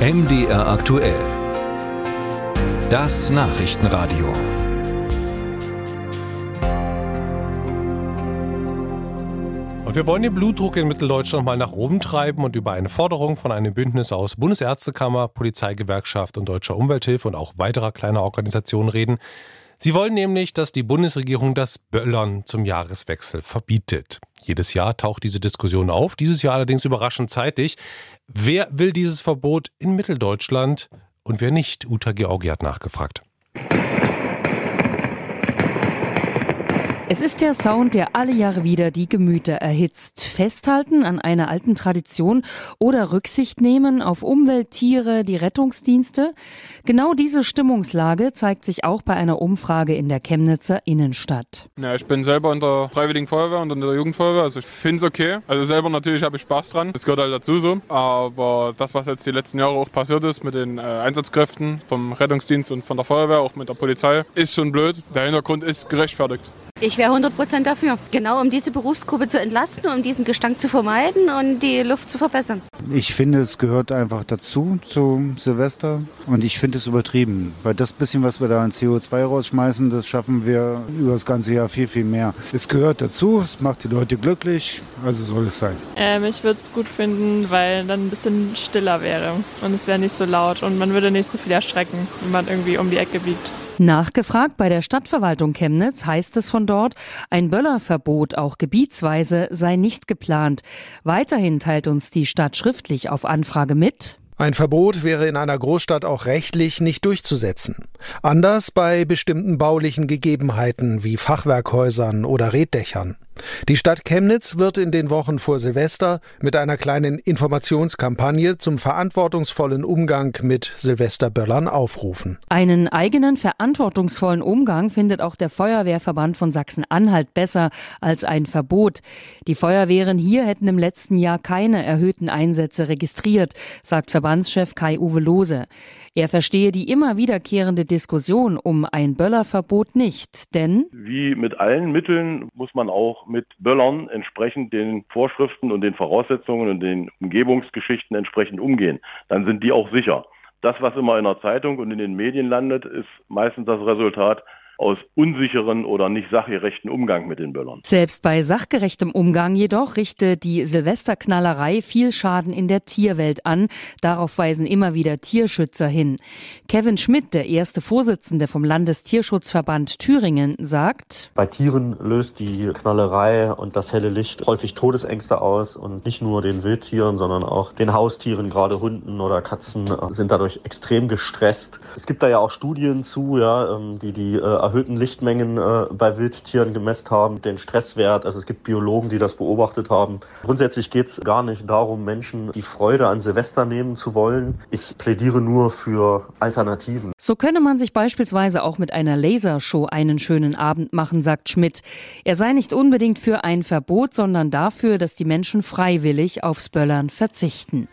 MDR aktuell. Das Nachrichtenradio. Und wir wollen den Blutdruck in Mitteldeutschland mal nach oben treiben und über eine Forderung von einem Bündnis aus Bundesärztekammer, Polizeigewerkschaft und Deutscher Umwelthilfe und auch weiterer kleiner Organisationen reden. Sie wollen nämlich, dass die Bundesregierung das Böllern zum Jahreswechsel verbietet. Jedes Jahr taucht diese Diskussion auf, dieses Jahr allerdings überraschend zeitig. Wer will dieses Verbot in Mitteldeutschland und wer nicht? Uta Georgi hat nachgefragt. Es ist der Sound, der alle Jahre wieder die Gemüter erhitzt. Festhalten an einer alten Tradition oder Rücksicht nehmen auf Umwelt, Tiere, die Rettungsdienste. Genau diese Stimmungslage zeigt sich auch bei einer Umfrage in der Chemnitzer Innenstadt. Ja, ich bin selber in der Freiwilligen Feuerwehr und in der Jugendfeuerwehr, also ich finde es okay. Also selber natürlich habe ich Spaß dran, das gehört halt dazu so. Aber das, was jetzt die letzten Jahre auch passiert ist mit den äh, Einsatzkräften vom Rettungsdienst und von der Feuerwehr, auch mit der Polizei, ist schon blöd. Der Hintergrund ist gerechtfertigt. Ich wäre 100 Prozent dafür. Genau, um diese Berufsgruppe zu entlasten, um diesen Gestank zu vermeiden und die Luft zu verbessern. Ich finde, es gehört einfach dazu, zu Silvester. Und ich finde es übertrieben. Weil das bisschen, was wir da an CO2 rausschmeißen, das schaffen wir über das ganze Jahr viel, viel mehr. Es gehört dazu, es macht die Leute glücklich, also soll es sein. Ähm, ich würde es gut finden, weil dann ein bisschen stiller wäre. Und es wäre nicht so laut und man würde nicht so viel erschrecken, wenn man irgendwie um die Ecke biegt. Nachgefragt bei der Stadtverwaltung Chemnitz heißt es von dort, ein Böllerverbot auch gebietsweise sei nicht geplant. Weiterhin teilt uns die Stadt schriftlich auf Anfrage mit. Ein Verbot wäre in einer Großstadt auch rechtlich nicht durchzusetzen. Anders bei bestimmten baulichen Gegebenheiten wie Fachwerkhäusern oder Reddächern. Die Stadt Chemnitz wird in den Wochen vor Silvester mit einer kleinen Informationskampagne zum verantwortungsvollen Umgang mit Silvesterböllern aufrufen. Einen eigenen verantwortungsvollen Umgang findet auch der Feuerwehrverband von Sachsen-Anhalt besser als ein Verbot. Die Feuerwehren hier hätten im letzten Jahr keine erhöhten Einsätze registriert, sagt Verbandschef Kai-Uwe Lose. Er verstehe die immer wiederkehrende Diskussion um ein Böllerverbot nicht, denn wie mit allen Mitteln muss man auch mit Böllern entsprechend den Vorschriften und den Voraussetzungen und den Umgebungsgeschichten entsprechend umgehen. Dann sind die auch sicher. Das, was immer in der Zeitung und in den Medien landet, ist meistens das Resultat aus unsicheren oder nicht sachgerechten Umgang mit den Böllern. Selbst bei sachgerechtem Umgang jedoch richte die Silvesterknallerei viel Schaden in der Tierwelt an. Darauf weisen immer wieder Tierschützer hin. Kevin Schmidt, der erste Vorsitzende vom Landestierschutzverband Thüringen, sagt, bei Tieren löst die Knallerei und das helle Licht häufig Todesängste aus und nicht nur den Wildtieren, sondern auch den Haustieren, gerade Hunden oder Katzen, sind dadurch extrem gestresst. Es gibt da ja auch Studien zu, ja, ähm, die die äh, erhöhten Lichtmengen äh, bei Wildtieren gemessen haben, den Stresswert. Also es gibt Biologen, die das beobachtet haben. Grundsätzlich geht es gar nicht darum, Menschen die Freude an Silvester nehmen zu wollen. Ich plädiere nur für Alternativen. So könne man sich beispielsweise auch mit einer Lasershow einen schönen Abend machen, sagt Schmidt. Er sei nicht unbedingt für ein Verbot, sondern dafür, dass die Menschen freiwillig aufs Böllern verzichten.